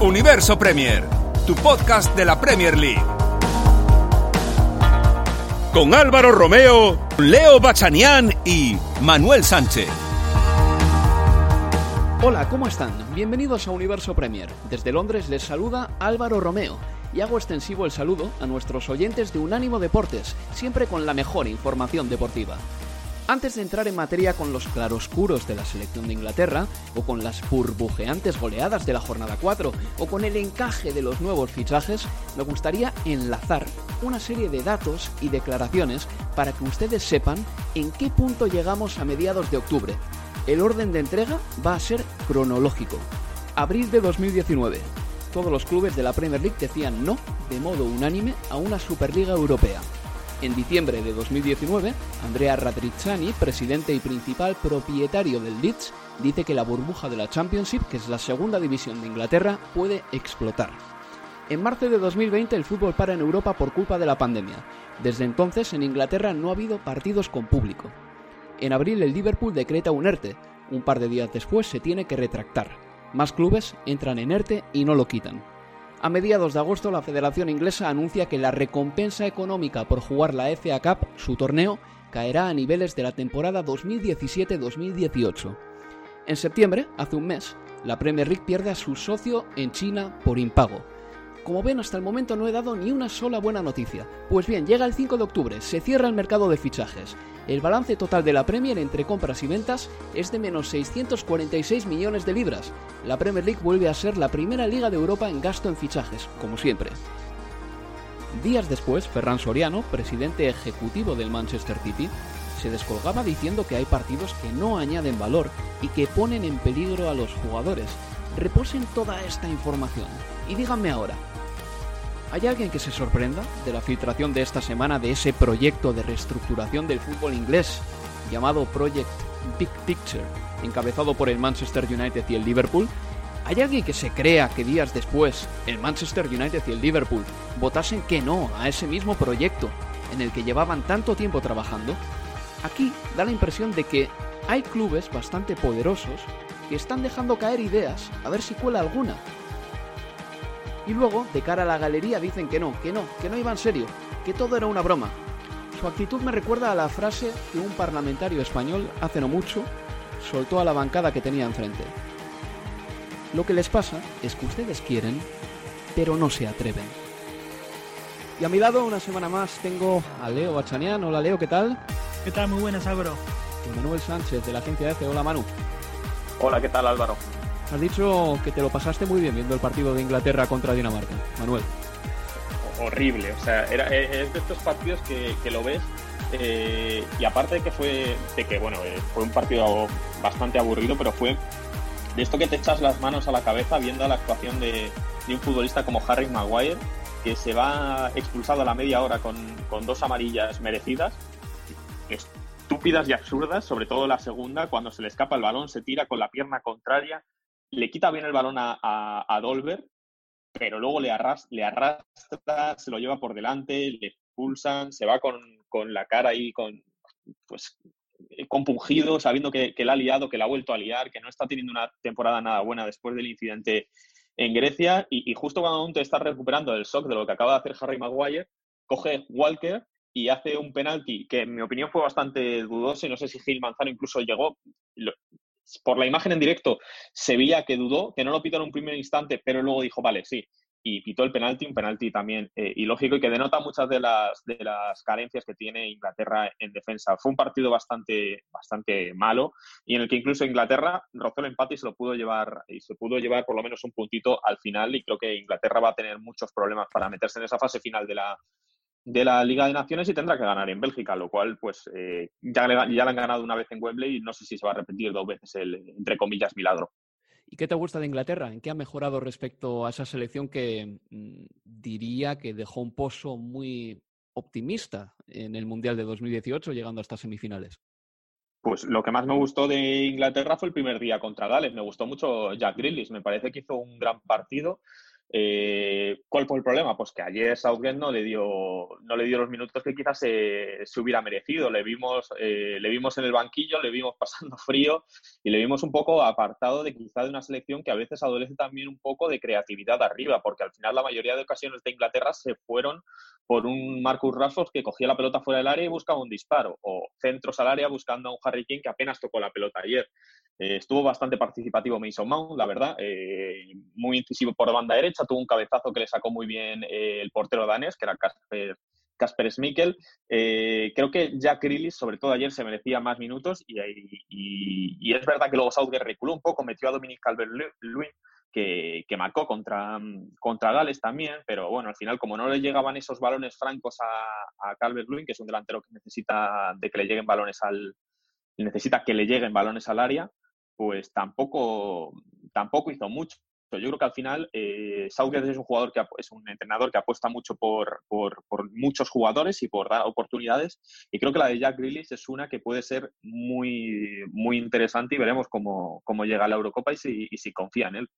Universo Premier, tu podcast de la Premier League. Con Álvaro Romeo, Leo Bachanián y Manuel Sánchez. Hola, ¿cómo están? Bienvenidos a Universo Premier. Desde Londres les saluda Álvaro Romeo y hago extensivo el saludo a nuestros oyentes de Unánimo Deportes, siempre con la mejor información deportiva. Antes de entrar en materia con los claroscuros de la selección de Inglaterra, o con las burbujeantes goleadas de la jornada 4, o con el encaje de los nuevos fichajes, me gustaría enlazar una serie de datos y declaraciones para que ustedes sepan en qué punto llegamos a mediados de octubre. El orden de entrega va a ser cronológico. Abril de 2019. Todos los clubes de la Premier League decían no, de modo unánime, a una Superliga Europea. En diciembre de 2019, Andrea Radrizzani, presidente y principal propietario del Leeds, dice que la burbuja de la Championship, que es la segunda división de Inglaterra, puede explotar. En marzo de 2020 el fútbol para en Europa por culpa de la pandemia. Desde entonces en Inglaterra no ha habido partidos con público. En abril el Liverpool decreta un ERTE. Un par de días después se tiene que retractar. Más clubes entran en ERTE y no lo quitan. A mediados de agosto, la Federación Inglesa anuncia que la recompensa económica por jugar la FA Cup, su torneo, caerá a niveles de la temporada 2017-2018. En septiembre, hace un mes, la Premier League pierde a su socio en China por impago. Como ven, hasta el momento no he dado ni una sola buena noticia. Pues bien, llega el 5 de octubre, se cierra el mercado de fichajes. El balance total de la Premier entre compras y ventas es de menos 646 millones de libras. La Premier League vuelve a ser la primera liga de Europa en gasto en fichajes, como siempre. Días después, Ferran Soriano, presidente ejecutivo del Manchester City, se descolgaba diciendo que hay partidos que no añaden valor y que ponen en peligro a los jugadores. Reposen toda esta información y díganme ahora, ¿Hay alguien que se sorprenda de la filtración de esta semana de ese proyecto de reestructuración del fútbol inglés llamado Project Big Picture, encabezado por el Manchester United y el Liverpool? ¿Hay alguien que se crea que días después el Manchester United y el Liverpool votasen que no a ese mismo proyecto en el que llevaban tanto tiempo trabajando? Aquí da la impresión de que hay clubes bastante poderosos que están dejando caer ideas a ver si cuela alguna y luego, de cara a la galería, dicen que no, que no, que no iba en serio, que todo era una broma. Su actitud me recuerda a la frase que un parlamentario español, hace no mucho, soltó a la bancada que tenía enfrente. Lo que les pasa es que ustedes quieren, pero no se atreven. Y a mi lado, una semana más, tengo a Leo Bachanian. Hola Leo, ¿qué tal? ¿Qué tal? Muy buenas, Álvaro. Y Manuel Sánchez, de la agencia EFE. Hola Manu. Hola, ¿qué tal Álvaro? Has dicho que te lo pasaste muy bien viendo el partido de Inglaterra contra Dinamarca, Manuel. Horrible, o sea, era, es de estos partidos que, lo ves eh, y aparte de que fue, de que bueno, eh, fue un partido bastante aburrido, pero fue de esto que te echas las manos a la cabeza viendo la actuación de, un futbolista como Harry Maguire, que se va expulsado a la media hora con, con dos amarillas merecidas, estúpidas y absurdas, sobre todo la segunda, cuando se le escapa el balón, se tira con la pierna contraria, le quita bien el balón a, a, Dolber, pero luego le, le arrastra, se lo lleva por delante, le expulsan, se va con, la cara ahí con, pues, compungido, sabiendo que, que la ha liado, que la ha vuelto a liar, que no está teniendo una temporada nada buena después del incidente en Grecia. Y, justo cuando te estás recuperando del shock de lo que acaba de hacer Harry Maguire, coge Walker y hace un penalti que en mi opinión fue bastante dudoso y no sé si Gil Manzano incluso llegó, por la imagen en directo se veía que dudó, que no lo pitó en un primer instante, pero luego dijo, vale, sí, y pitó el penalti, un penalti también eh, ilógico y que denota muchas de las, de las carencias que tiene Inglaterra en defensa. Fue un partido bastante, bastante malo y en el que incluso Inglaterra rozó el empate y se lo pudo llevar y se pudo llevar por lo menos un puntito al final y creo que Inglaterra va a tener muchos problemas para meterse en esa fase final de la, de la Liga de Naciones y tendrá que ganar en Bélgica, lo cual pues eh, ya, le, ya le han ganado una vez en Wembley y no sé si se va a repetir dos veces el, entre comillas, milagro. ¿Y qué te gusta de Inglaterra? ¿En qué ha mejorado respecto a esa selección que mm, diría que dejó un pozo muy optimista en el Mundial de 2018, llegando hasta semifinales? Pues lo que más me gustó de Inglaterra fue el primer día contra Gales. Me gustó mucho Jack Grealish. Me parece que hizo un gran partido. Eh, ¿Cuál fue el problema? Pues que ayer Southgate no le dio, no le dio los minutos que quizás se, hubiera merecido. Le vimos, eh, le vimos en el banquillo, le vimos pasando frío y le vimos un poco apartado de quizá de una selección que a veces adolece también un poco de creatividad arriba, porque al final la mayoría de ocasiones de Inglaterra se fueron por un Marcus Rashford que cogía la pelota fuera del área y buscaba un disparo, o centros al área buscando a un Harry King que apenas tocó la pelota ayer. Eh, estuvo bastante participativo Mason Mount, la verdad, muy incisivo por banda derecha tuvo un cabezazo que le sacó muy bien eh, el portero danés, que era Casper, Casper. Eh, creo que Jack Grealish, sobre todo ayer, se merecía más minutos y, es verdad que luego Southgate reculó un poco, metió a Dominic Calvert-Lewin, que, que, marcó contra, contra Gales también, pero bueno, al final, como no le llegaban esos balones francos a, a Calvert-Lewin, que es un delantero que necesita de que le lleguen balones al necesita que le lleguen balones al área, pues tampoco, tampoco hizo mucho. Yo creo que al final eh, Southgate es un jugador es un entrenador que apuesta mucho por, por, muchos jugadores y por dar oportunidades. Y creo que la de Jack Grealish es una que puede ser muy, muy interesante y veremos cómo, cómo llega a la Eurocopa y si, y si confía en él.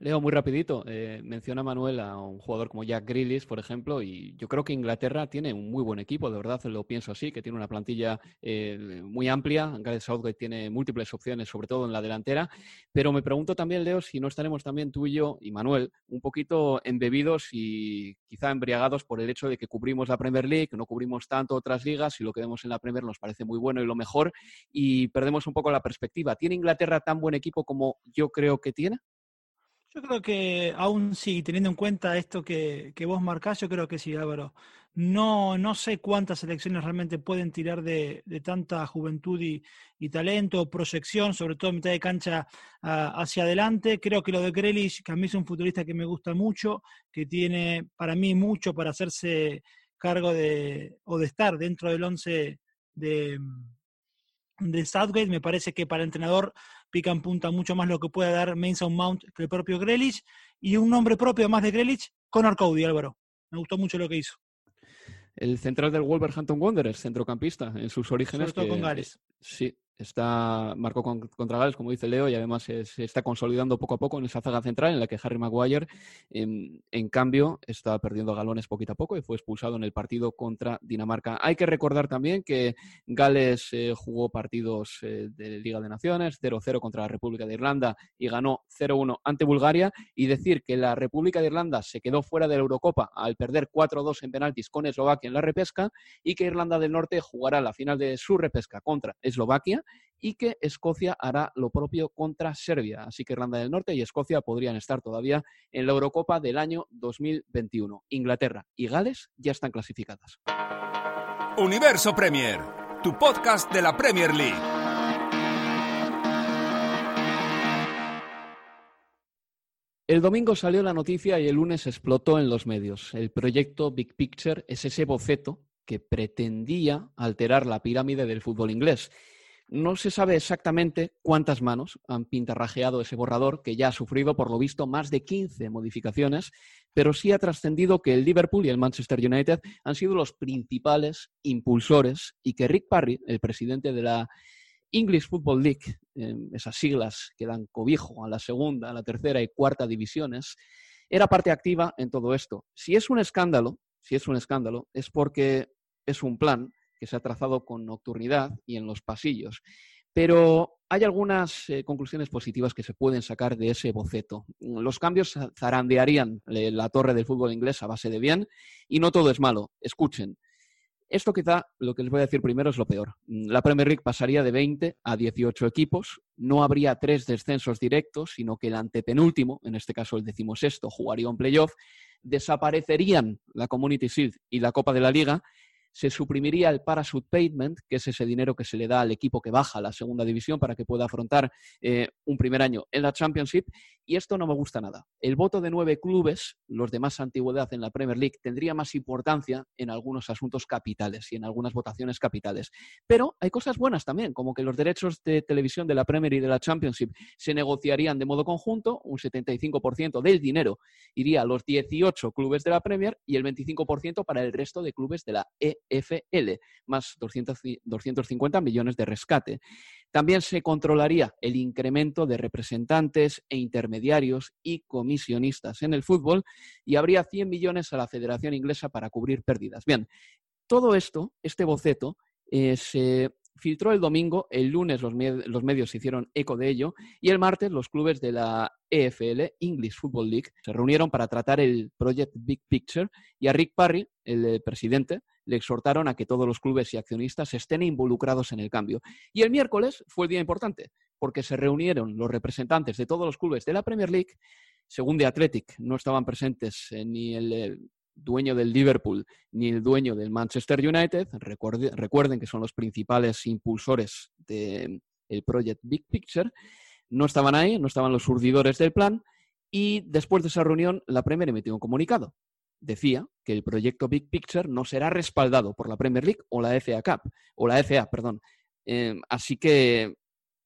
Leo, muy rapidito, eh, menciona Manuel a un jugador como Jack Grealish, por ejemplo, y yo creo que Inglaterra tiene un muy buen equipo, de verdad lo pienso así, que tiene una plantilla eh, muy amplia, Gareth Southgate tiene múltiples opciones, sobre todo en la delantera, pero me pregunto también, Leo, si no estaremos también tú y yo y Manuel un poquito embebidos y quizá embriagados por el hecho de que cubrimos la Premier League, no cubrimos tanto otras ligas y lo que vemos en la Premier nos parece muy bueno y lo mejor y perdemos un poco la perspectiva. ¿Tiene Inglaterra tan buen equipo como yo creo que tiene? Yo creo que aún sí, teniendo en cuenta esto que, vos marcás, yo creo que sí, Álvaro. No, no sé cuántas selecciones realmente pueden tirar de, tanta juventud y, talento, proyección, sobre todo mitad de cancha hacia adelante. Creo que lo de Grealish, que a mí es un futbolista que me gusta mucho, que tiene para mí mucho para hacerse cargo de, o de estar dentro del once de, de Southgate. Me parece que para entrenador pica en punta mucho más lo que puede dar Mason Mount que el propio Grealish. Y un nombre propio más de Grealish, Conor Cody, Álvaro. Me gustó mucho lo que hizo. El central del Wolverhampton Wanderers, centrocampista, en sus orígenes. Sobre todo con Gales. Sí, está marcó contra Gales, como dice Leo, y además se, está consolidando poco a poco en esa zaga central en la que Harry Maguire, en, cambio, está perdiendo galones poquito a poco y fue expulsado en el partido contra Dinamarca. Hay que recordar también que Gales eh, jugó partidos eh, de Liga de Naciones, 0-0 contra la República de Irlanda y ganó 0-1 ante Bulgaria, y decir que la República de Irlanda se quedó fuera de la Eurocopa al perder 4-2 en penaltis con Eslovaquia en la repesca y que Irlanda del Norte jugará la final de su repesca contra Eslovaquia y que Escocia hará lo propio contra Serbia. Así que Irlanda del Norte y Escocia podrían estar todavía en la Eurocopa del año 2021. Inglaterra y Gales ya están clasificadas. Universo Premier, tu podcast de la Premier League. El domingo salió la noticia y el lunes explotó en los medios. El proyecto Big Picture es ese boceto que pretendía alterar la pirámide del fútbol inglés. No se sabe exactamente cuántas manos han pintarrajeado ese borrador, que ya ha sufrido, por lo visto, más de 15 modificaciones, pero sí ha trascendido que el Liverpool y el Manchester United han sido los principales impulsores y que Rick Parry, el presidente de la English Football League, esas siglas que dan cobijo a la segunda, a la tercera y cuarta divisiones, era parte activa en todo esto. Si es un escándalo, si es un escándalo, es porque es un plan que se ha trazado con nocturnidad y en los pasillos. Pero hay algunas eh, conclusiones positivas que se pueden sacar de ese boceto. Los cambios zarandearían la torre del fútbol inglés a base de bien y no todo es malo. Escuchen. Esto quizá lo que les voy a decir primero es lo peor. La Premier League pasaría de 20 a 18 equipos, no habría tres descensos directos, sino que el antepenúltimo, en este caso el decimosexto, jugaría un playoff, desaparecerían la Community Shield y la Copa de la Liga se suprimiría el parachute payment, que es ese dinero que se le da al equipo que baja a la segunda división para que pueda afrontar eh, un primer año en la Championship. Y esto no me gusta nada. El voto de nueve clubes, los de más antigüedad en la Premier League, tendría más importancia en algunos asuntos capitales y en algunas votaciones capitales. Pero hay cosas buenas también, como que los derechos de televisión de la Premier y de la Championship se negociarían de modo conjunto, un 75% del dinero iría a los 18 clubes de la Premier y el 25% para el resto de clubes de la E FL, más 250 millones de rescate. También se controlaría el incremento de representantes e intermediarios y comisionistas en el fútbol y habría 100 millones a la Federación Inglesa para cubrir pérdidas. Bien, todo esto, este boceto, eh, se filtró el domingo, el lunes los, los, medios se hicieron eco de ello y el martes los clubes de la EFL, English Football League, se reunieron para tratar el Project Big Picture y a Rick Parry, el eh, presidente, le exhortaron a que todos los clubes y accionistas estén involucrados en el cambio. Y el miércoles fue el día importante, porque se reunieron los representantes de todos los clubes de la Premier League. Según The Athletic, no estaban presentes eh, ni el, dueño del Liverpool ni el dueño del Manchester United. recuerden que son los principales impulsores del Project Big Picture. No estaban ahí, no estaban los urdidores del plan. Y después de esa reunión, la Premier emitió un comunicado decía que el proyecto Big Picture no será respaldado por la Premier League o la FA Cup, o la FA, perdón. Em, así que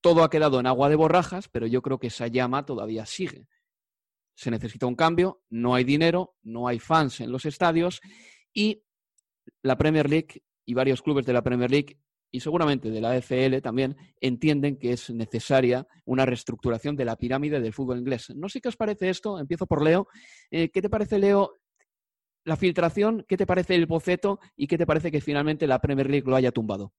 todo ha quedado en agua de borrajas, pero yo creo que esa llama todavía sigue. Se necesita un cambio, no hay dinero, no hay fans en los estadios y la Premier League y varios clubes de la Premier League y seguramente de la FL también entienden que es necesaria una reestructuración de la pirámide del fútbol inglés. No sé qué os parece esto, empiezo por Leo. Eh, ¿Qué te parece, Leo, la filtración, ¿qué te parece el boceto y qué te parece que finalmente la Premier League lo haya tumbado?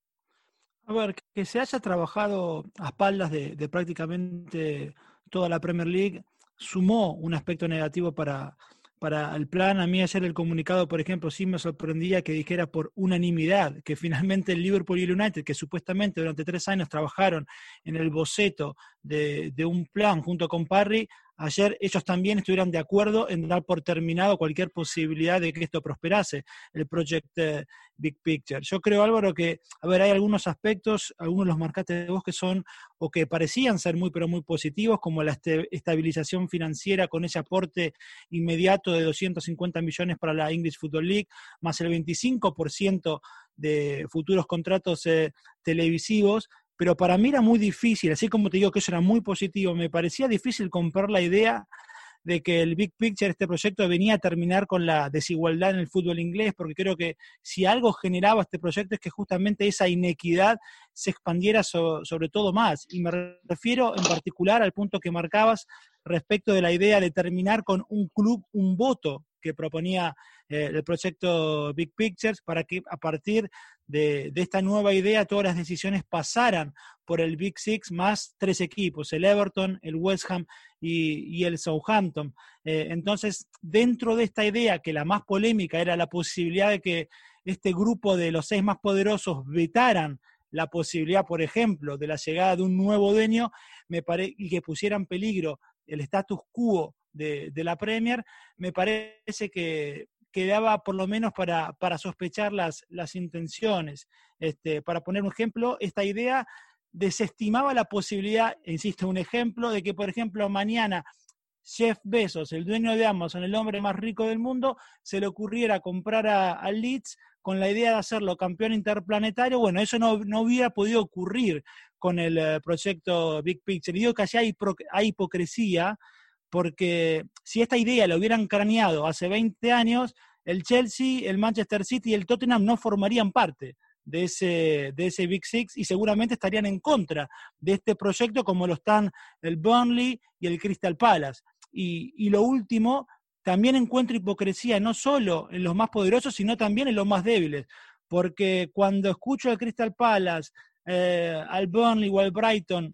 A ver, que se haya trabajado a espaldas de, prácticamente toda la Premier League sumó un aspecto negativo para, para el plan. A mí ayer el comunicado, por ejemplo, sí me sorprendía que dijera por unanimidad que finalmente el Liverpool y el United, que supuestamente durante tres años trabajaron en el boceto de, de un plan junto con Parry, ayer ellos también estuvieran de acuerdo en dar por terminado cualquier posibilidad de que esto prosperase, el Project eh, Big Picture. Yo creo, Álvaro, que, a ver, hay algunos aspectos, algunos los marcates de voz que son o que parecían ser muy, pero muy positivos, como la estabilización financiera con ese aporte inmediato de 250 millones para la English Football League, más el 25% de futuros contratos eh, televisivos, pero para mí era muy difícil, así como te digo que eso era muy positivo, me parecía difícil comprar la idea de que el Big Picture, este proyecto, venía a terminar con la desigualdad en el fútbol inglés, porque creo que si algo generaba este proyecto es que justamente esa inequidad se expandiera sobre todo más. Y me refiero en particular al punto que marcabas respecto de la idea de terminar con un club, un voto que proponía eh, el proyecto Big Pictures para que a partir de, esta nueva idea todas las decisiones pasaran por el Big Six más tres equipos, el Everton, el West Ham y, el Southampton. Eh, entonces, dentro de esta idea, que la más polémica era la posibilidad de que este grupo de los seis más poderosos vetaran la posibilidad, por ejemplo, de la llegada de un nuevo dueño me y que pusiera en peligro el status quo de, la Premier, me parece que quedaba por lo menos para, para sospechar las, las intenciones. Este, para poner un ejemplo, esta idea desestimaba la posibilidad, insisto, un ejemplo, de que, por ejemplo, mañana Jeff Bezos, el dueño de Amazon, el hombre más rico del mundo, se le ocurriera comprar a, Leeds con la idea de hacerlo campeón interplanetario. Bueno, eso no, no hubiera podido ocurrir con el eh, proyecto Big Picture. Y digo que allá hay, hay hipocresía porque si esta idea la hubieran craneado hace 20 años, el Chelsea, el Manchester City y el Tottenham no formarían parte de ese, de ese Big Six y seguramente estarían en contra de este proyecto como lo están el Burnley y el Crystal Palace. Y, lo último, también encuentro hipocresía no solo en los más poderosos, sino también en los más débiles porque cuando escucho al Crystal Palace, eh, al Burnley o al Brighton,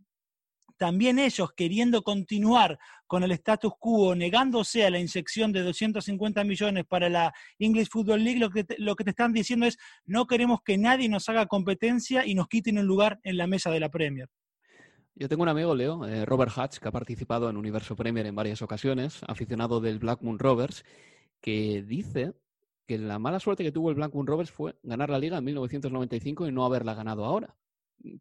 también ellos queriendo continuar con el status quo, negándose a la inyección de 250 millones para la English Football League, lo que, te, lo que te están diciendo es no queremos que nadie nos haga competencia y nos quiten un lugar en la mesa de la Premier. Yo tengo un amigo, Leo, eh, Robert Hatch, que ha participado en Universo Premier en varias ocasiones, aficionado del Blackmoon Rovers, que dice que la mala suerte que tuvo el Blackmoon Rovers fue ganar la liga en 1995 y no haberla ganado ahora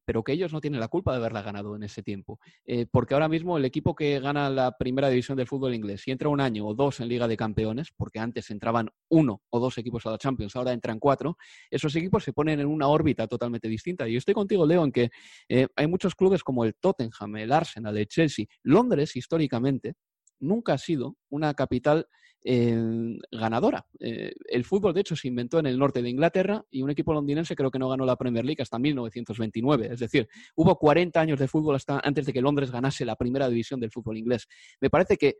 pero que ellos no tienen la culpa de haberla ganado en ese tiempo. Eh, porque ahora mismo el equipo que gana la primera división del fútbol inglés, si entra un año o dos en Liga de Campeones, porque antes entraban uno o dos equipos a la Champions, ahora entran cuatro, esos equipos se ponen en una órbita totalmente distinta. Y estoy contigo, Leo, en que eh, hay muchos clubes como el Tottenham, el Arsenal, el Chelsea. Londres, históricamente, nunca ha sido una capital ganadora. Eh, el fútbol, de hecho, se inventó en el norte de Inglaterra y un equipo londinense creo que no ganó la Premier League hasta 1929. Es decir, hubo 40 años de fútbol hasta antes de que Londres ganase la primera división del fútbol inglés. Me parece que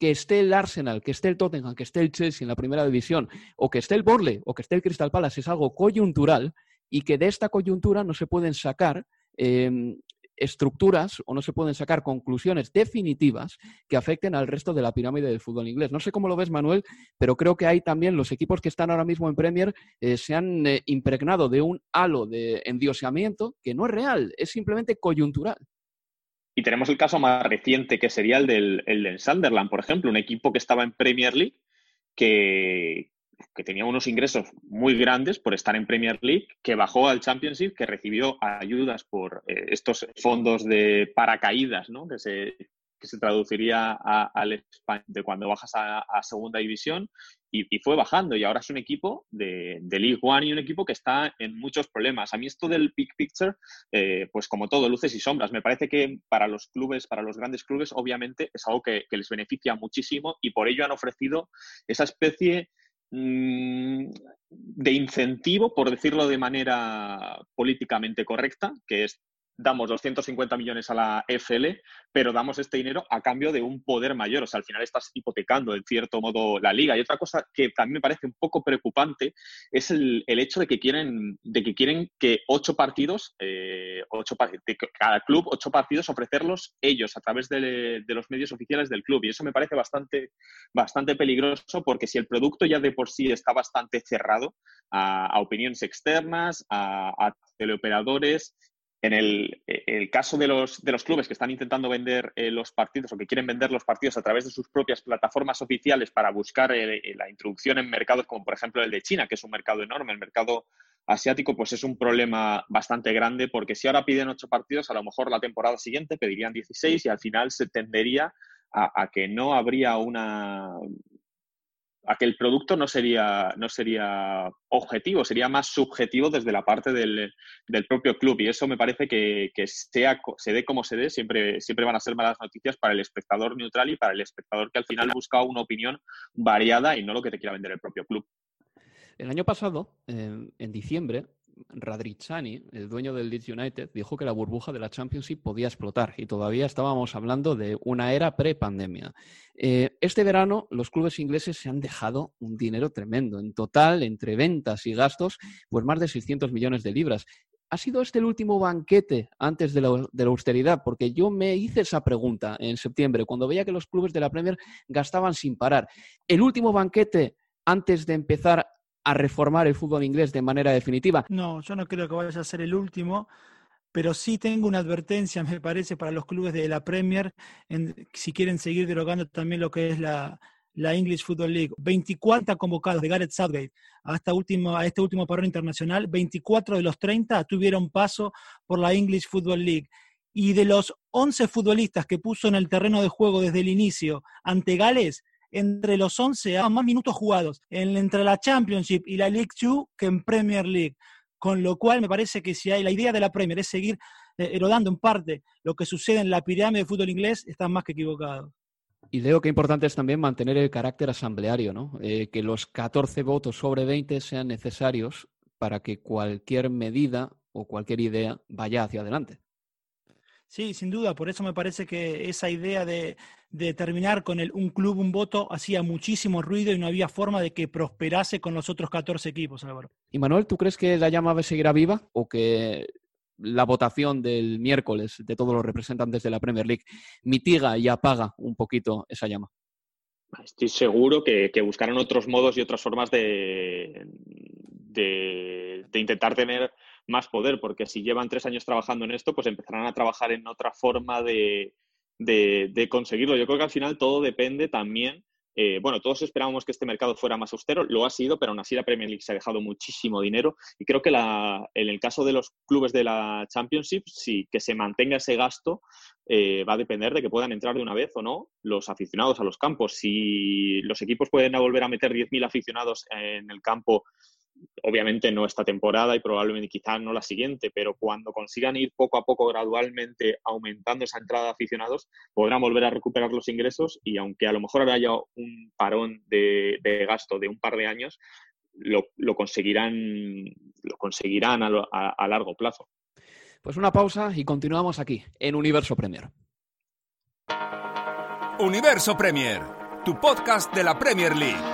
que esté el Arsenal, que esté el Tottenham, que esté el Chelsea en la primera división, o que esté el Borley, o que esté el Crystal Palace, es algo coyuntural y que de esta coyuntura no se pueden sacar eh, estructuras o no se pueden sacar conclusiones definitivas que afecten al resto de la pirámide del fútbol inglés. No sé cómo lo ves, Manuel, pero creo que hay también los equipos que están ahora mismo en Premier eh, se han eh, impregnado de un halo de endioseamiento que no es real, es simplemente coyuntural. Y tenemos el caso más reciente, que sería el del, el del Sunderland, por ejemplo, un equipo que estaba en Premier League que, que tenía unos ingresos muy grandes por estar en Premier League, que bajó al Championship, que recibió ayudas por eh, estos fondos de paracaídas, ¿no? que, se, que se traduciría al español de cuando bajas a, segunda división, y, fue bajando. Y ahora es un equipo de, de, League One y un equipo que está en muchos problemas. A mí esto del big picture, eh, pues como todo, luces y sombras. Me parece que para los clubes, para los grandes clubes, obviamente es algo que, que les beneficia muchísimo y por ello han ofrecido esa especie de incentivo, por decirlo de manera políticamente correcta, que es damos 250 millones a la FL, pero damos este dinero a cambio de un poder mayor. O sea, al final estás hipotecando, en cierto modo, la liga. Y otra cosa que también me parece un poco preocupante es el, hecho de que quieren, de que quieren que ocho partidos, eh, ocho, cada club, ocho partidos, ofrecerlos ellos a través de, los medios oficiales del club. Y eso me parece bastante, bastante peligroso porque si el producto ya de por sí está bastante cerrado a, opiniones externas, a teleoperadores en el, caso de los, de los, clubes que están intentando vender eh, los partidos o que quieren vender los partidos a través de sus propias plataformas oficiales para buscar eh, eh, la introducción en mercados como por ejemplo el de China, que es un mercado enorme, el mercado asiático, pues es un problema bastante grande porque si ahora piden ocho partidos, a lo mejor la temporada siguiente pedirían 16 y al final se tendería a que no habría una, a que el producto no sería, no sería objetivo, sería más subjetivo desde la parte del, propio club. Y eso me parece que, sea, se dé como se dé, siempre, siempre van a ser malas noticias para el espectador neutral y para el espectador que al final busca una opinión variada y no lo que te quiera vender el propio club. El año pasado, en diciembre, Radrizzani, el dueño del Leeds United, dijo que la burbuja de la Championship podía explotar y todavía estábamos hablando de una era pre-pandemia. Eh, este verano los clubes ingleses se han dejado un dinero tremendo. En total, entre ventas y gastos, pues más de 600 millones de libras. ¿Ha sido este el último banquete antes de la, de la, austeridad? Porque yo me hice esa pregunta en septiembre, cuando veía que los clubes de la Premier gastaban sin parar. ¿El último banquete antes de empezar a reformar el fútbol inglés de manera definitiva. No, yo no creo que vaya a ser el último, pero sí tengo una advertencia, me parece, para los clubes de la Premier, si quieren seguir derogando también lo que es la, English Football League. 24 convocados de Gareth Southgate a, último, a este último parón internacional, 24 de los 30 tuvieron paso por la English Football League. Y de los 11 futbolistas que puso en el terreno de juego desde el inicio ante Gales, entre los 11 a más minutos jugados en, entre la Championship y la League 2 que en Premier League. Con lo cual me parece que si hay la idea de la Premier es seguir eh, erodando en parte lo que sucede en la pirámide de fútbol inglés, están más que equivocados. Y creo que importante es también mantener el carácter asambleario, ¿no? Eh, que los 14 votos sobre 20 sean necesarios para que cualquier medida o cualquier idea vaya hacia adelante. Sí, sin duda, por eso me parece que esa idea de, de terminar con el un club, un voto, hacía muchísimo ruido y no había forma de que prosperase con los otros 14 equipos, Álvaro. Y Manuel, ¿tú crees que la llama seguirá viva o que la votación del miércoles de todos los representantes de la Premier League mitiga y apaga un poquito esa llama? Estoy seguro que, buscarán otros modos y otras formas de, de, intentar tener más poder, porque si llevan tres años trabajando en esto, pues empezarán a trabajar en otra forma de, de conseguirlo. Yo creo que al final todo depende también eh, bueno, todos esperábamos que este mercado fuera más austero, lo ha sido, pero aún así la Premier League se ha dejado muchísimo dinero y creo que en el caso de los clubes de la Championship, sí, que se mantenga ese gasto eh, va a depender de que puedan entrar de una vez o no los aficionados a los campos. Si los equipos pueden volver a meter 10.000 aficionados en el campo obviamente no esta temporada y probablemente quizás no la siguiente, pero cuando consigan ir poco a poco gradualmente aumentando esa entrada de aficionados, podrán volver a recuperar los ingresos y aunque a lo mejor haya un parón de, gasto de un par de años, lo, conseguirán, lo conseguirán a largo plazo. Pues una pausa y continuamos aquí, en Universo Premier. Universo Premier, tu podcast de la Premier League.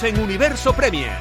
En Universo Premier.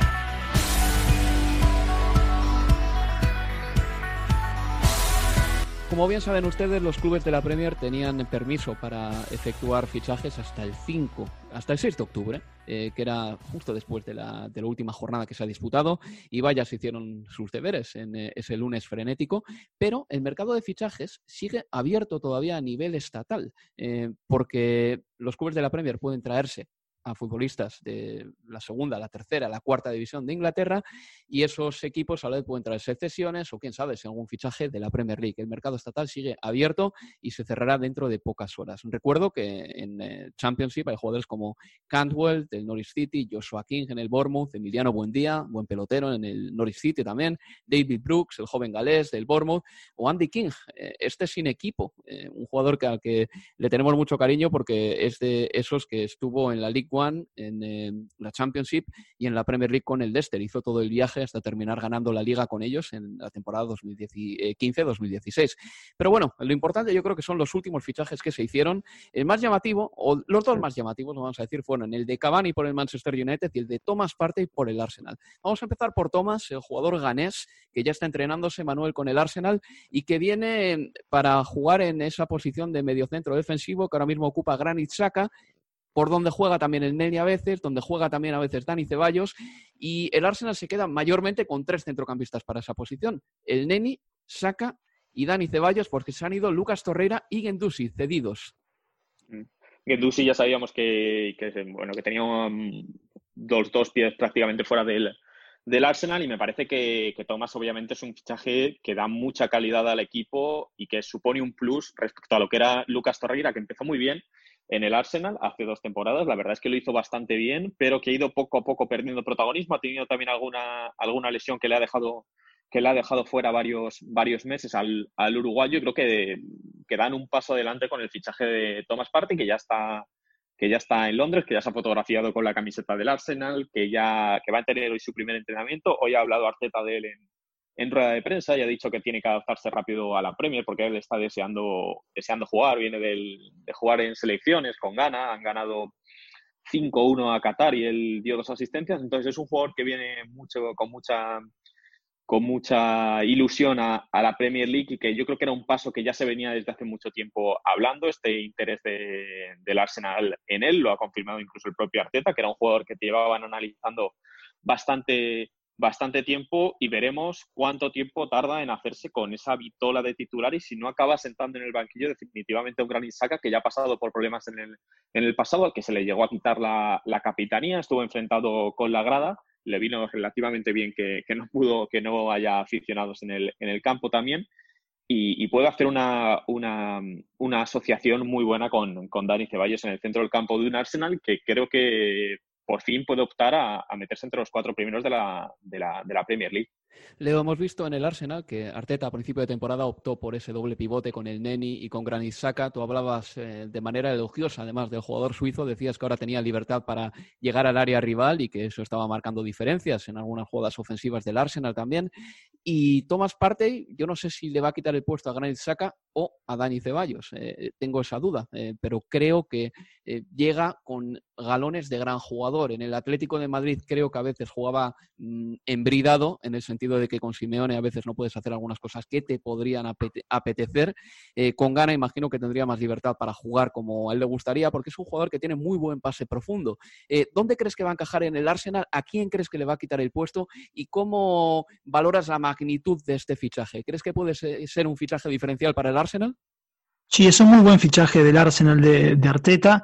Como bien saben ustedes, los clubes de la Premier tenían permiso para efectuar fichajes hasta el 5, hasta el 6 de octubre, eh, que era justo después de la, de la, última jornada que se ha disputado, y vaya, se hicieron sus deberes en eh, ese lunes frenético, pero el mercado de fichajes sigue abierto todavía a nivel estatal, eh, porque los clubes de la Premier pueden traerse a futbolistas de la segunda, la tercera, la cuarta división de Inglaterra y esos equipos a la vez pueden traerse cesiones o quién sabe si algún fichaje de la Premier League. El mercado estatal sigue abierto y se cerrará dentro de pocas horas. Recuerdo que en eh, Championship hay jugadores como Cantwell del Norwich City, Joshua King en el Bournemouth, Emiliano Buendía, buen pelotero en el Norwich City también, David Brooks, el joven galés del Bournemouth, o Andy King, eh, este sin equipo, eh, un jugador que, al que le tenemos mucho cariño porque es de esos que estuvo en la League en eh, la Championship y en la Premier League con el Leicester. Hizo todo el viaje hasta terminar ganando la liga con ellos en la temporada 2015-2016. Pero bueno, lo importante yo creo que son los últimos fichajes que se hicieron. El más llamativo, o los dos más llamativos, vamos a decir, fueron el de Cavani por el Manchester United y el de Thomas Partey por el Arsenal. Vamos a empezar por Thomas, el jugador ganés que ya está entrenándose Manuel con el Arsenal y que viene para jugar en esa posición de mediocentro defensivo que ahora mismo ocupa Granit Xhaka por donde juega también el Nelly a veces, donde juega también a veces Dani Ceballos, y el Arsenal se queda mayormente con tres centrocampistas para esa posición, el Neni, Saka y Dani Ceballos, porque se han ido Lucas Torreira y Gendusi, cedidos. Mm. Gendusi ya sabíamos que, bueno, que tenía dos, dos pies prácticamente fuera del, del Arsenal y me parece que, que, Thomas obviamente es un fichaje que da mucha calidad al equipo y que supone un plus respecto a lo que era Lucas Torreira, que empezó muy bien en el Arsenal hace dos temporadas. La verdad es que lo hizo bastante bien, pero que ha ido poco a poco perdiendo protagonismo. Ha tenido también alguna, alguna lesión que le ha dejado que le ha dejado fuera varios, varios meses al, al uruguayo. Creo que, que, dan un paso adelante con el fichaje de Thomas Partey, que ya está que ya está en Londres, que ya se ha fotografiado con la camiseta del Arsenal, que ya que va a tener hoy su primer entrenamiento. Hoy ha hablado Arteta de él en, en rueda de prensa y ha dicho que tiene que adaptarse rápido a la Premier porque él está deseando, deseando jugar, viene del, de jugar en selecciones con Ghana, han ganado 5-1 a Qatar y él dio dos asistencias, entonces es un jugador que viene mucho, con mucha con mucha ilusión a, la Premier League y que yo creo que era un paso que ya se venía desde hace mucho tiempo hablando, este interés de, del Arsenal en él, lo ha confirmado incluso el propio Arteta, que era un jugador que llevaban analizando bastante bastante tiempo y veremos cuánto tiempo tarda en hacerse con esa vitola de titular y si no acaba sentando en el banquillo definitivamente un gran Isaka que ya ha pasado por problemas en el, en el pasado, al que se le llegó a quitar la, la capitanía, estuvo enfrentado con la grada, le vino relativamente bien que, que, no pudo, que no haya aficionados en el, en el campo también. Y, y, puede hacer una, una, una, asociación muy buena con, con Dani Ceballos en el centro del campo de un Arsenal que creo que por fin puede optar a, meterse entre los cuatro primeros de la, de la, de la Premier League. Lo hemos visto en el Arsenal, que Arteta a principio de temporada optó por ese doble pivote con el Neni y con Granit Saka. Tú hablabas eh, de manera elogiosa, además del jugador suizo, decías que ahora tenía libertad para llegar al área rival y que eso estaba marcando diferencias en algunas jugadas ofensivas del Arsenal también. Y Thomas Partey, yo no sé si le va a quitar el puesto a Granit Saka o a Dani Ceballos. Eh, tengo esa duda, eh, pero creo que llega con galones de gran jugador. En el Atlético de Madrid creo que a veces jugaba mm, embridado en el sentido de que con Simeone a veces no puedes hacer algunas cosas que te podrían apetecer. Eh, con Gana imagino que tendría más libertad para jugar como él le gustaría, porque es un jugador que tiene muy buen pase profundo. Eh, ¿Dónde crees que va a encajar en el Arsenal? ¿A quién crees que le va a quitar el puesto? ¿Y cómo valoras la magnitud de este fichaje? ¿Crees que puede ser un fichaje diferencial para el Arsenal? Sí, es un muy buen fichaje del Arsenal de Arteta.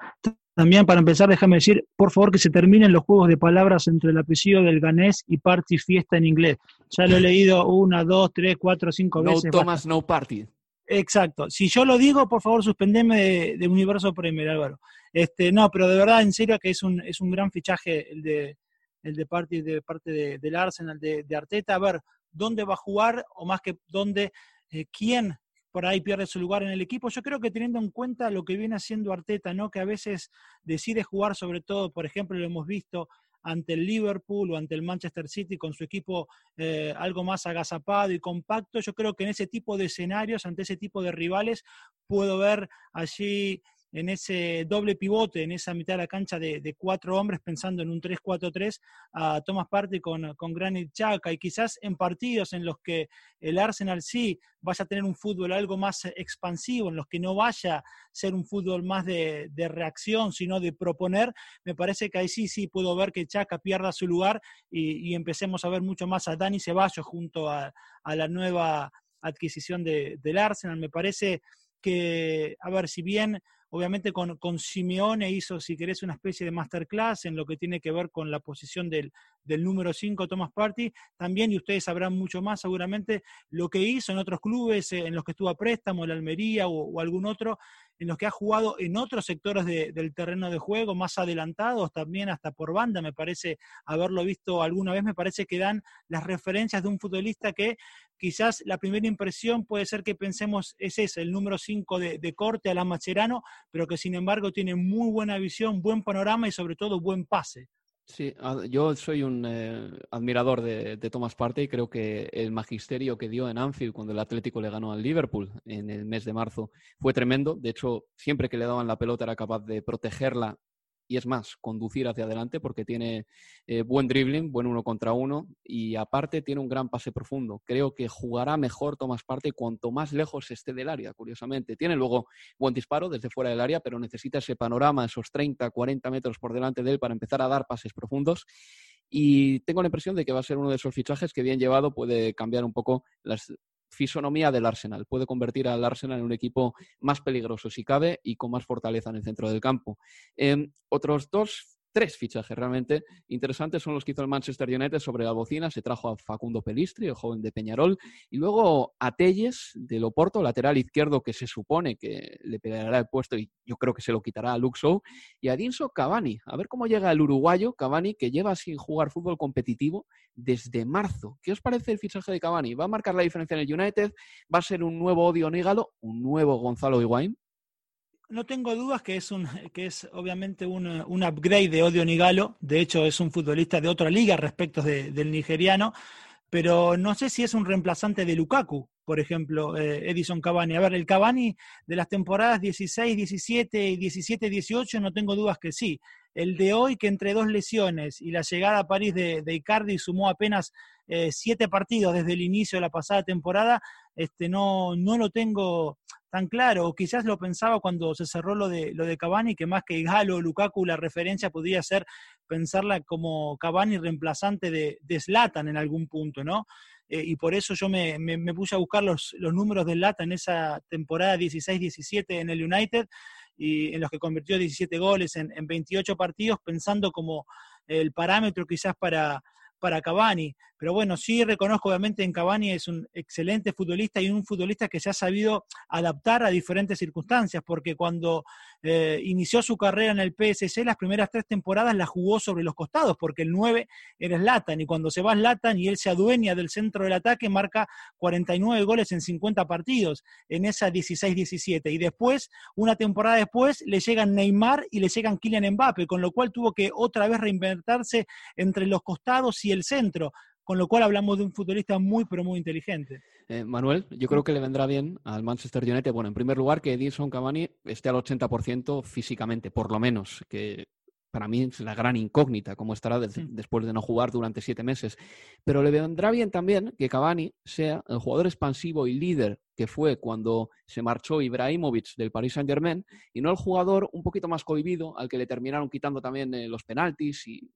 También, para empezar, déjame decir, por favor, que se terminen los juegos de palabras entre el apellido del ganés y party fiesta en inglés. Ya lo he leído una, dos, tres, cuatro, cinco veces. No Thomas, no party. Exacto. Si yo lo digo, por favor, suspendeme de, Universo Premier, Álvaro. Este, no, pero de verdad, en serio, que es un, es un gran fichaje el de, el de, party, de parte de, del Arsenal, de, de, Arteta. A ver, ¿dónde va a jugar? O más que dónde, eh, quién por ahí pierde su lugar en el equipo. Yo creo que teniendo en cuenta lo que viene haciendo Arteta, ¿no? Que a veces decide jugar sobre todo, por ejemplo, lo hemos visto ante el Liverpool o ante el Manchester City con su equipo eh, algo más agazapado y compacto. Yo creo que en ese tipo de escenarios, ante ese tipo de rivales, puedo ver allí en ese doble pivote, en esa mitad de la cancha de, cuatro hombres, pensando en un 3-4-3, a Thomas Partey con, con Granit Xhaka, y quizás en partidos en los que el Arsenal sí vaya a tener un fútbol algo más expansivo, en los que no vaya a ser un fútbol más de, reacción, sino de proponer, me parece que ahí sí, sí puedo ver que Xhaka pierda su lugar y, empecemos a ver mucho más a Dani Ceballos junto a, la nueva adquisición del Arsenal. Me parece que, a ver, si bien Obviamente con, con Simeone hizo, si querés, una especie de masterclass en lo que tiene que ver con la posición del, del número 5, Thomas Party. También, y ustedes sabrán mucho más seguramente, lo que hizo en otros clubes eh, en los que estuvo a préstamo, la Almería o, algún otro, en los que ha jugado en otros sectores del terreno de juego, más adelantados, también hasta por banda, me parece haberlo visto alguna vez, me parece que dan las referencias de un futbolista que quizás la primera impresión puede ser que pensemos es ese, el número 5 de, corte a Macherano, pero que sin embargo tiene muy buena visión, buen panorama y sobre todo buen pase. Sí, yo soy un eh, admirador de, de, Thomas Partey. Creo que el magisterio que dio en Anfield cuando el Atlético le ganó al Liverpool en el mes de marzo fue tremendo. De hecho, siempre que le daban la pelota era capaz de protegerla y es más, conducir hacia adelante porque tiene eh, buen dribbling, buen uno contra uno y aparte tiene un gran pase profundo. Creo que jugará mejor Tomás Parte cuanto más lejos esté del área, curiosamente. Tiene luego buen disparo desde fuera del área, pero necesita ese panorama, esos 30, 40 metros por delante de él para empezar a dar pases profundos. Y tengo la impresión de que va a ser uno de esos fichajes que bien llevado puede cambiar un poco las fisonomía del Arsenal. Puede convertir al Arsenal en un equipo más peligroso si cabe y con más fortaleza en el centro del campo. Em, otros dos tres fichajes realmente interesantes son los que hizo el Manchester United sobre la bocina. Se trajo a Facundo Pelistri, el joven de Peñarol, y luego a Telles del Oporto, lateral izquierdo que se supone que le pegará el puesto y yo creo que se lo quitará a Luxo, y a Dinso Cavani. A ver cómo llega el uruguayo Cavani que lleva sin jugar fútbol competitivo desde marzo. ¿Qué os parece el fichaje de Cavani? ¿Va a marcar la diferencia en el United? ¿Va a ser un nuevo Odio Nígalo? ¿Un nuevo Gonzalo Higuaín? No tengo dudas que es, un, que es obviamente un, un, upgrade de Odio Nigalo. De hecho, es un futbolista de otra liga respecto del nigeriano. Pero no sé si es un reemplazante de Lukaku, por ejemplo, eh, Edison Cavani. A ver, el Cavani de las temporadas 16, 17 y 17, 18, no tengo dudas que sí. El de hoy, que entre dos lesiones y la llegada a París de, Icardi sumó apenas eh, siete partidos desde el inicio de la pasada temporada, este, no, no lo tengo tan claro, o quizás lo pensaba cuando se cerró lo de, lo de Cavani, que más que Galo o Lukaku, la referencia podría ser pensarla como Cavani reemplazante de, de Zlatan en algún punto, ¿no? Eh, y por eso yo me, puse a buscar los, los números de Zlatan en esa temporada 16-17 en el United, y en los que convirtió 17 goles en, en 28 partidos, pensando como el parámetro quizás para, para Cavani. Pero bueno, sí reconozco obviamente en Cavani es un excelente futbolista y un futbolista que se ha sabido adaptar a diferentes circunstancias, porque cuando eh, inició su carrera en el PSG, las primeras tres temporadas las jugó sobre los costados, porque el 9 era Slatan, y cuando se va Slatan y él se adueña del centro del ataque, marca 49 goles en 50 partidos en esa 16-17. Y después, una temporada después, le llegan Neymar y le llegan Kylian Mbappe, con lo cual tuvo que otra vez reinventarse entre los costados y el centro con lo cual hablamos de un futbolista muy, pero muy inteligente. Eh, Manuel, yo creo que le vendrá bien al Manchester United. Bueno, en primer lugar, que Edison Cavani esté al 80% físicamente, por lo menos, que para mí es la gran incógnita, cómo estará después de no jugar durante siete meses. Pero le vendrá bien también que Cavani sea el jugador expansivo y líder que fue cuando se marchó Ibrahimovic del Paris Saint-Germain y no el jugador un poquito más cohibido al que le terminaron quitando también eh, los penaltis y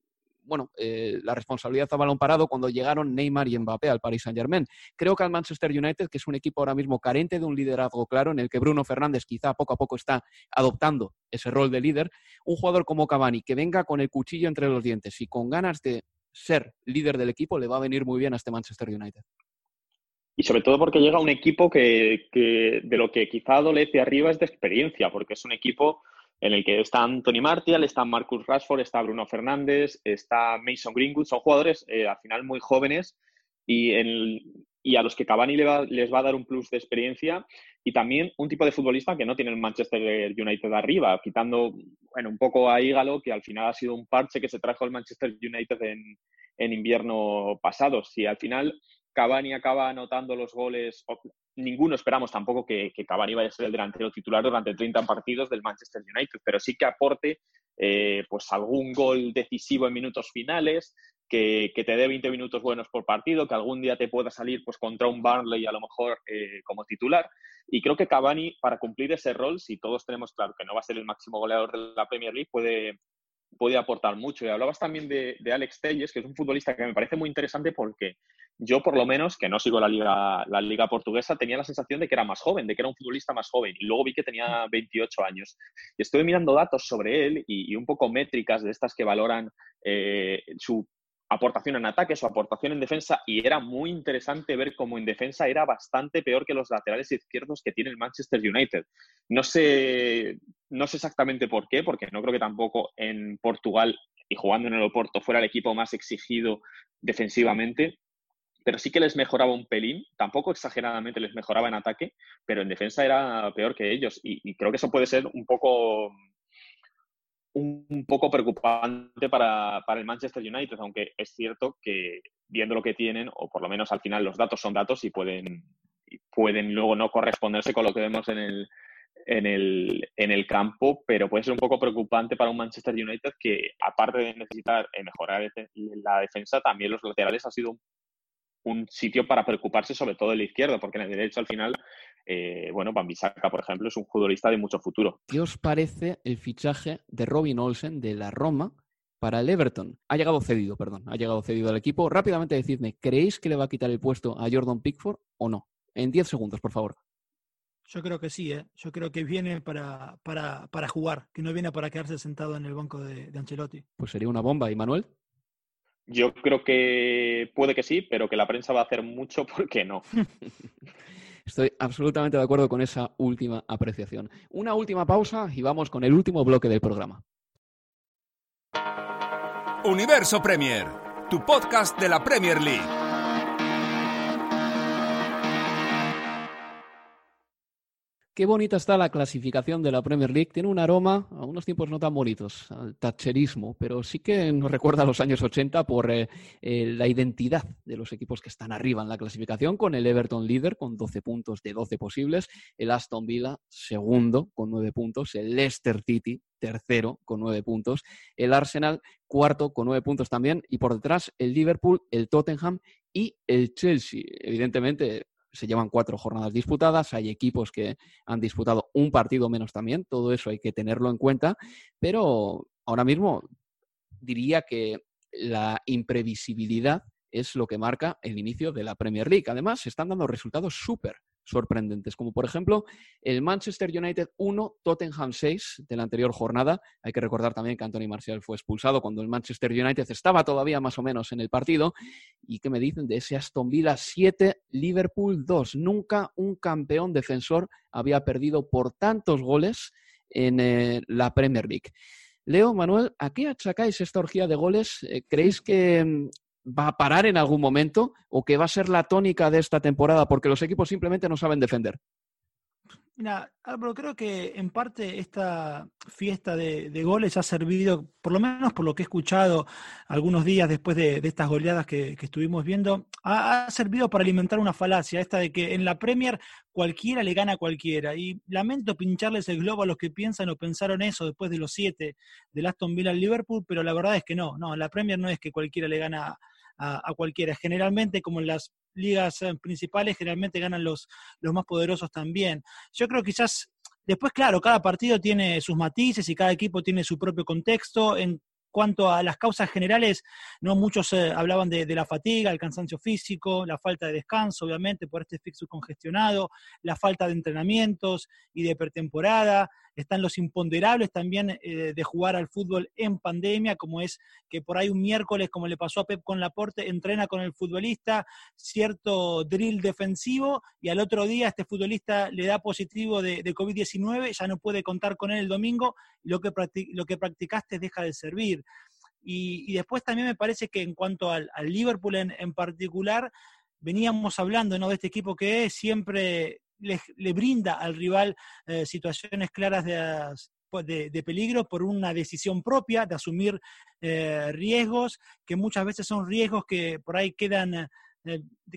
bueno, eh, la responsabilidad a balón parado cuando llegaron Neymar y Mbappé al Paris Saint-Germain. Creo que al Manchester United, que es un equipo ahora mismo carente de un liderazgo claro, en el que Bruno Fernández quizá poco a poco está adoptando ese rol de líder, un jugador como Cavani, que venga con el cuchillo entre los dientes y con ganas de ser líder del equipo, le va a venir muy bien a este Manchester United. Y sobre todo porque llega un equipo que, que de lo que quizá adolece arriba es de experiencia, porque es un equipo en el que está Anthony Martial, está Marcus Rashford, está Bruno Fernández, está Mason Greenwood. Son jugadores eh, al final muy jóvenes y, a los que Cavani les va, a dar un plus de experiencia y también un tipo de futbolista que no tiene el Manchester United arriba, quitando bueno, un poco a Ígalo, que al final ha sido un parche que se trajo el Manchester United en, en invierno pasado. Si al final Cavani acaba anotando los goles, ninguno esperamos tampoco que, que, Cavani vaya a ser el delantero titular durante 30 partidos del Manchester United, pero sí que aporte eh, pues algún gol decisivo en minutos finales, que, te dé 20 minutos buenos por partido, que algún día te pueda salir pues contra un Burnley a lo mejor eh, como titular. Y creo que Cavani, para cumplir ese rol, si todos tenemos claro que no va a ser el máximo goleador de la Premier League, puede, puede aportar mucho. Y hablabas también de, de Alex Telles, que es un futbolista que me parece muy interesante porque yo por lo menos, que no sigo la liga, la liga portuguesa, tenía la sensación de que era más joven, de que era un futbolista más joven. Y luego vi que tenía 28 años. Y estuve mirando datos sobre él y, un poco métricas de estas que valoran eh, su aportación en ataque, su aportación en defensa, y era muy interesante ver cómo en defensa era bastante peor que los laterales izquierdos que tiene el Manchester United. No sé, no sé exactamente por qué, porque no creo que tampoco en Portugal y jugando en el Oporto fuera el equipo más exigido defensivamente, pero sí que les mejoraba un pelín, tampoco exageradamente les mejoraba en ataque, pero en defensa era peor que ellos. Y, creo que eso puede ser un poco, un, poco preocupante para, el Manchester United, aunque es cierto que viendo lo que tienen, o por lo menos al final los datos son datos y pueden, pueden luego no corresponderse con lo que vemos en el, en el, en el campo, pero puede ser un poco preocupante para un Manchester United que, aparte de necesitar mejorar la defensa, también los laterales ha sido un un sitio para preocuparse sobre todo de la izquierda, porque en el derecho al final, eh, bueno, Bambisaka, por ejemplo, es un futbolista de mucho futuro. ¿Qué os parece el fichaje de Robin Olsen de la Roma para el Everton? Ha llegado cedido, perdón, ha llegado cedido al equipo. Rápidamente decidme, ¿creéis que le va a quitar el puesto a Jordan Pickford o no? En 10 segundos, por favor. Yo creo que sí, ¿eh? yo creo que viene para, para, para, jugar, que no viene para quedarse sentado en el banco de, de Ancelotti. Pues sería una bomba. ¿Y Manuel? Yo creo que puede que sí, pero que la prensa va a hacer mucho porque no. Estoy absolutamente de acuerdo con esa última apreciación. Una última pausa y vamos con el último bloque del programa. Universo Premier, tu podcast de la Premier League. Qué bonita está la clasificación de la Premier League. Tiene un aroma a unos tiempos no tan bonitos, al tacherismo, pero sí que nos recuerda a los años 80 por eh, eh, la identidad de los equipos que están arriba en la clasificación, con el Everton líder con 12 puntos de 12 posibles, el Aston Villa segundo con 9 puntos, el Leicester City tercero con 9 puntos, el Arsenal cuarto con 9 puntos también y por detrás el Liverpool, el Tottenham y el Chelsea. Evidentemente, se llevan cuatro jornadas disputadas, hay equipos que han disputado un partido menos también, todo eso hay que tenerlo en cuenta, pero ahora mismo diría que la imprevisibilidad es lo que marca el inicio de la Premier League. Además, se están dando resultados súper sorprendentes, como por ejemplo el Manchester United 1, Tottenham 6 de la anterior jornada. Hay que recordar también que Anthony Martial fue expulsado cuando el Manchester United estaba todavía más o menos en el partido. ¿Y qué me dicen de ese Aston Villa 7, Liverpool 2? Nunca un campeón defensor había perdido por tantos goles en eh, la Premier League. Leo, Manuel, ¿a qué achacáis esta orgía de goles? Eh, ¿Creéis que mm, va a parar en algún momento o que va a ser la tónica de esta temporada porque los equipos simplemente no saben defender? Mira, Álvaro, creo que en parte esta fiesta de, goles ha servido, por lo menos por lo que he escuchado algunos días después de, estas goleadas que, estuvimos viendo, ha, servido para alimentar una falacia, esta de que en la Premier cualquiera le gana a cualquiera. Y lamento pincharles el globo a los que piensan o pensaron eso después de los siete del Aston Villa al Liverpool, pero la verdad es que no, no, la Premier no es que cualquiera le gana a, cualquiera. Generalmente, como en las ligas eh, principales, generalmente ganan los, los más poderosos también. Yo creo que quizás Después, claro, cada partido tiene sus matices y cada equipo tiene su propio contexto. En cuanto a las causas generales, no muchos eh, hablaban de, la fatiga, el cansancio físico, la falta de descanso, obviamente, por este fixo congestionado, la falta de entrenamientos y de pretemporada, están los imponderables también eh, de jugar al fútbol en pandemia, como es que por ahí un miércoles, como le pasó a Pep con Laporte, entrena con el futbolista cierto drill defensivo y al otro día este futbolista le da positivo de, COVID-19, ya no puede contar con él el domingo lo que, lo que practicaste deja de servir. Y, después también me parece que en cuanto al, Liverpool en, en, particular, veníamos hablando ¿no? de este equipo que siempre le, brinda al rival eh, situaciones claras pues, de, de, peligro por una decisión propia de asumir eh, riesgos, que muchas veces son riesgos que por ahí quedan eh,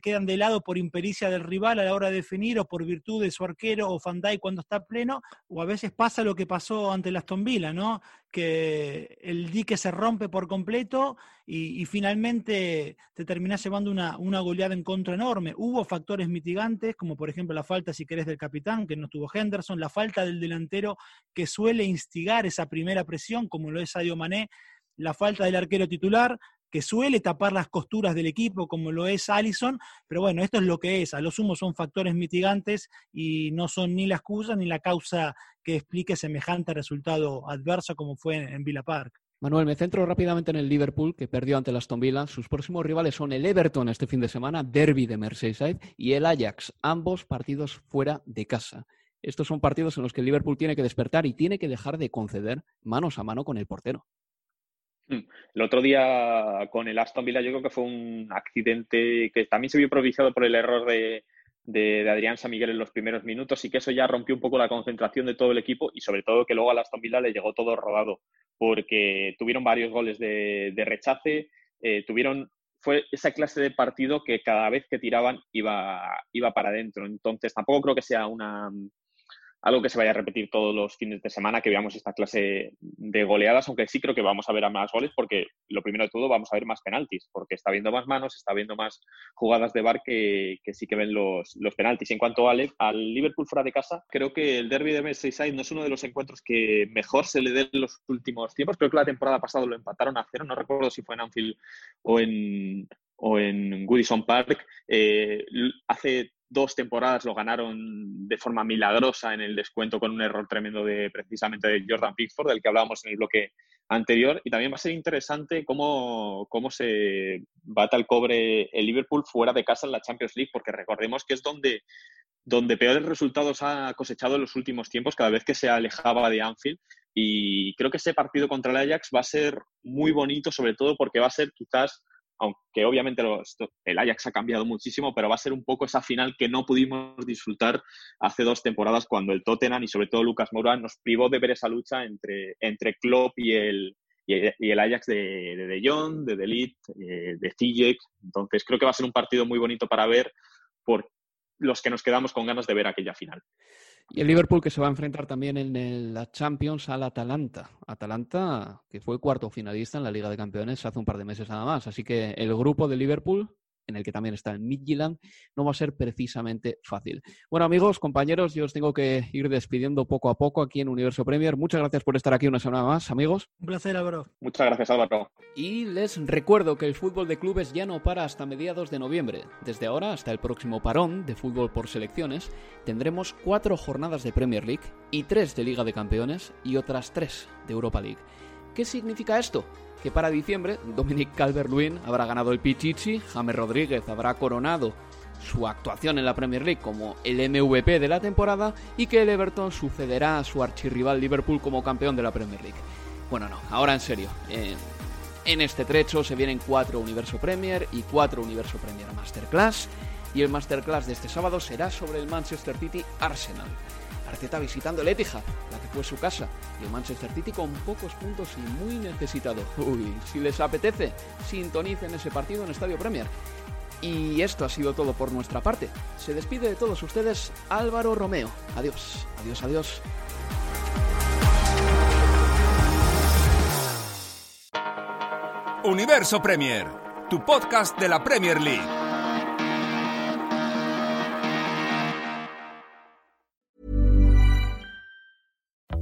quedan de lado por impericia del rival a la hora de definir o por virtud de su arquero o Fandai cuando está pleno, o a veces pasa lo que pasó ante el Aston Villa, ¿no? Que el dique se rompe por completo y, finalmente te terminás llevando una, una, goleada en contra enorme. Hubo factores mitigantes, como por ejemplo la falta, si querés, del capitán, que no tuvo Henderson, la falta del delantero que suele instigar esa primera presión, como lo es Sadio Mané, la falta del arquero titular, que suele tapar las costuras del equipo, como lo es Allison, pero bueno, esto es lo que es. A lo sumo son factores mitigantes y no son ni la excusa ni la causa que explique semejante resultado adverso como fue en Villa Park. Manuel, me centro rápidamente en el Liverpool, que perdió ante el Aston Villa. Sus próximos rivales son el Everton este fin de semana, Derby de Merseyside, y el Ajax, ambos partidos fuera de casa. Estos son partidos en los que el Liverpool tiene que despertar y tiene que dejar de conceder manos a mano con el portero. Mm. El otro día con el Aston Villa yo creo que fue un accidente que también se vio propiciado por el error de, Adrián San Miguel en los primeros minutos y que eso ya rompió un poco la concentración de todo el equipo y sobre todo que luego al Aston Villa le llegó todo rodado porque tuvieron varios goles de, rechace, eh, tuvieron fue esa clase de partido que cada vez que tiraban iba, iba para adentro. Entonces tampoco creo que sea una, algo que se vaya a repetir todos los fines de semana, que veamos esta clase de goleadas, aunque sí creo que vamos a ver a más goles, porque lo primero de todo vamos a ver más penaltis, porque está viendo más manos, está viendo más jugadas de bar que, sí que ven los, los penaltis. En cuanto al, al Liverpool fuera de casa, creo que el derby de Merseyside no es uno de los encuentros que mejor se le dé en los últimos tiempos. Creo que la temporada pasada lo empataron a cero, no recuerdo si fue en Anfield o en, o en Goodison Park. Eh, hace dos temporadas lo ganaron de forma milagrosa en el descuento con un error tremendo de precisamente de Jordan Pickford, del que hablábamos en el bloque anterior. Y también va a ser interesante cómo, cómo se bata el cobre el Liverpool fuera de casa en la Champions League, porque recordemos que es donde, donde peores resultados ha cosechado en los últimos tiempos, cada vez que se alejaba de Anfield. Y creo que ese partido contra el Ajax va a ser muy bonito, sobre todo porque va a ser quizás aunque obviamente el Ajax ha cambiado muchísimo, pero va a ser un poco esa final que no pudimos disfrutar hace dos temporadas cuando el Tottenham y sobre todo Lucas Moura nos privó de ver esa lucha entre, entre Klopp y el, y el Ajax de De, de Jong, de Delit, eh, de Zijek. Entonces creo que va a ser un partido muy bonito para ver por los que nos quedamos con ganas de ver aquella final. Y el Liverpool que se va a enfrentar también en la Champions al Atalanta. Atalanta que fue cuarto finalista en la Liga de Campeones hace un par de meses nada más. Así que el grupo de Liverpool en el que también está el Midtjylland, no va a ser precisamente fácil. Bueno, amigos, compañeros, yo os tengo que ir despidiendo poco a poco aquí en Universo Premier. Muchas gracias por estar aquí una semana más, amigos. Un placer, Álvaro. Muchas gracias, Álvaro. Y les recuerdo que el fútbol de clubes ya no para hasta mediados de noviembre. Desde ahora hasta el próximo parón de fútbol por selecciones, tendremos cuatro jornadas de Premier League y tres de Liga de Campeones y otras tres de Europa League. ¿Qué significa esto? Que para diciembre Dominic Calvert-Lewin habrá ganado el Pichichi, James Rodríguez habrá coronado su actuación en la Premier League como el MVP de la temporada y que el Everton sucederá a su archirrival Liverpool como campeón de la Premier League. Bueno, no, ahora en serio. en este trecho se vienen cuatro Universo Premier y cuatro Universo Premier Masterclass. Y el Masterclass de este sábado será sobre el Manchester City Arsenal. Arteta visitando el Etihad, la fue su casa, y el Manchester City con pocos puntos y muy necesitado. Uy, si les apetece, sintonicen ese partido en Estadio Premier. Y esto ha sido todo por nuestra parte. Se despide de todos ustedes Álvaro Romeo. Adiós, adiós, adiós. Universo Premier, tu podcast de la Premier League.